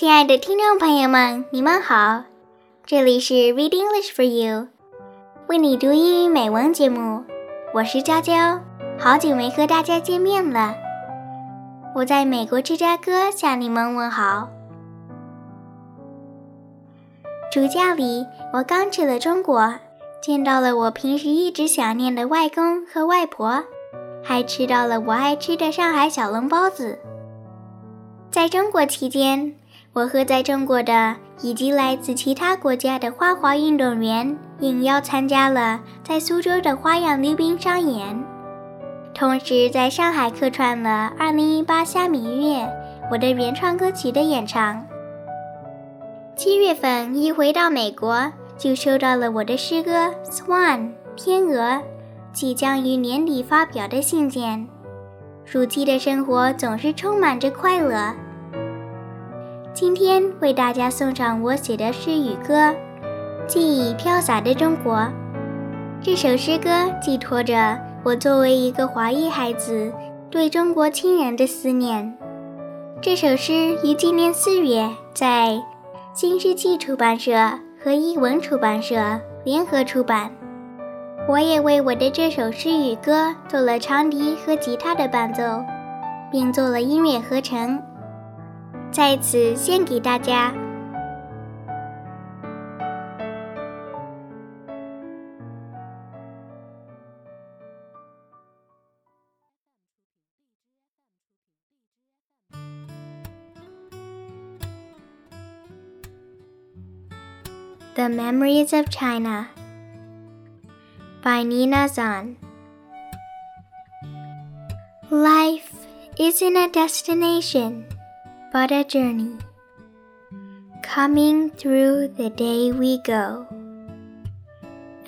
亲爱的听众朋友们，你们好，这里是 Read English for You，为你读英语美文节目，我是娇娇，好久没和大家见面了。我在美国芝加哥向你们问好。暑假里，我刚去了中国，见到了我平时一直想念的外公和外婆，还吃到了我爱吃的上海小笼包子。在中国期间，我和在中国的以及来自其他国家的花滑运动员应邀参加了在苏州的花样溜冰商演，同时在上海客串了2018虾米月我的原创歌曲的演唱。七月份一回到美国，就收到了我的诗歌《Swan》天鹅即将于年底发表的信件。暑期的生活总是充满着快乐。今天为大家送上我写的诗与歌《记忆飘洒的中国》。这首诗歌寄托着我作为一个华裔孩子对中国亲人的思念。这首诗于今年四月在。新世纪出版社和译文出版社联合出版。我也为我的这首诗与歌做了长笛和吉他的伴奏，并做了音乐合成，在此献给大家。The Memories of China by Nina Zahn. Life isn't a destination, but a journey, coming through the day we go.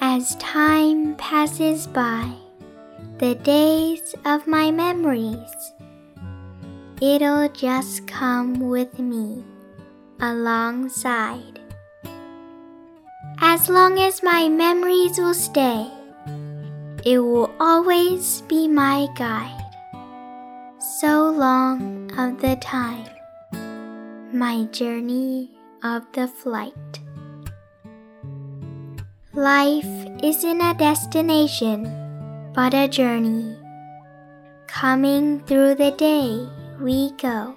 As time passes by, the days of my memories, it'll just come with me alongside. As long as my memories will stay, it will always be my guide. So long of the time, my journey of the flight. Life isn't a destination, but a journey. Coming through the day we go.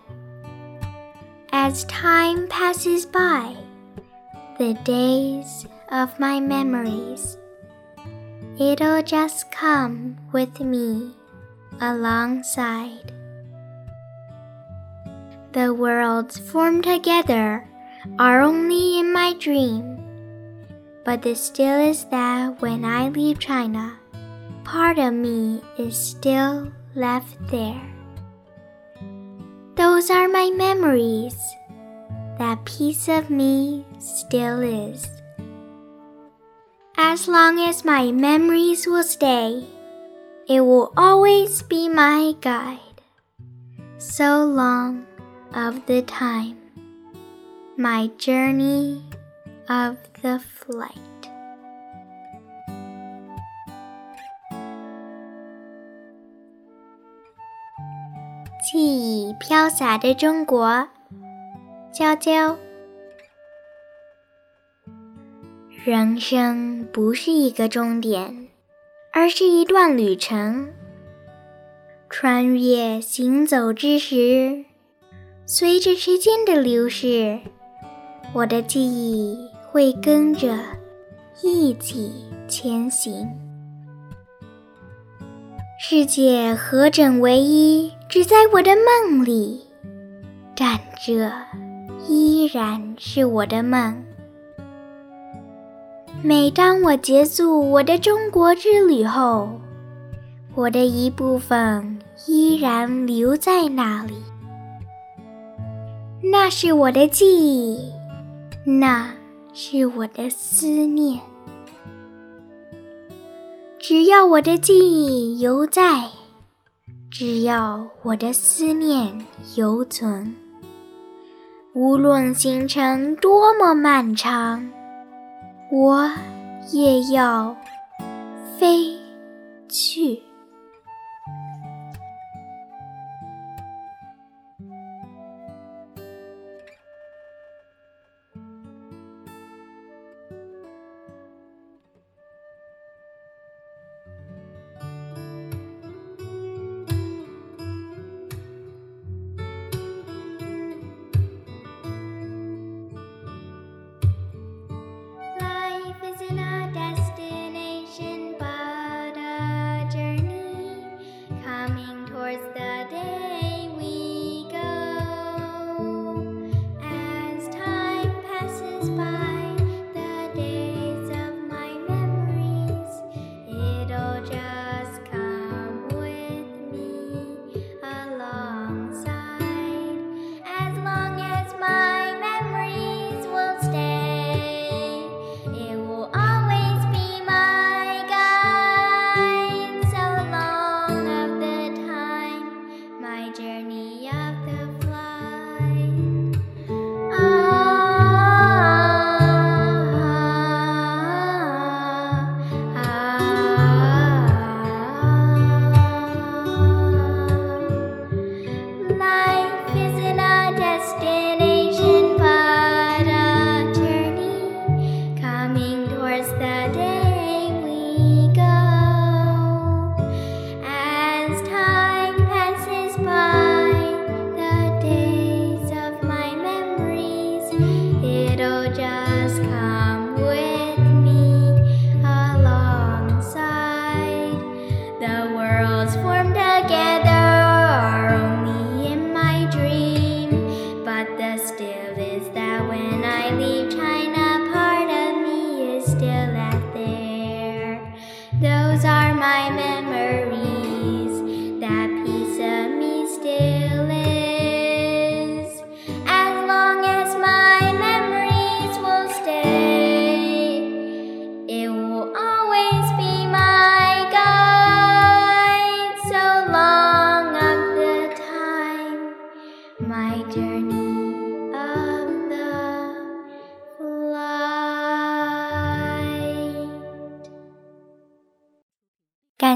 As time passes by, the days of my memories. It'll just come with me alongside. The worlds formed together are only in my dream. But the still is that when I leave China, part of me is still left there. Those are my memories. That piece of me still is. As long as my memories will stay, it will always be my guide. So long of the time, my journey of the flight. 记忆飘洒的中国，娇娇。人生不是一个终点，而是一段旅程。穿越行走之时，随着时间的流逝，我的记忆会跟着一起前行。世界合整为一，只在我的梦里但这，依然是我的梦。每当我结束我的中国之旅后，我的一部分依然留在那里。那是我的记忆，那是我的思念。只要我的记忆犹在，只要我的思念犹存，无论行程多么漫长。我也要飞去。still out there. Those are my memories.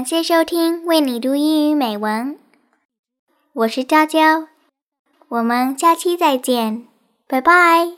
感谢收听，为你读英语美文。我是娇娇，我们下期再见，拜拜。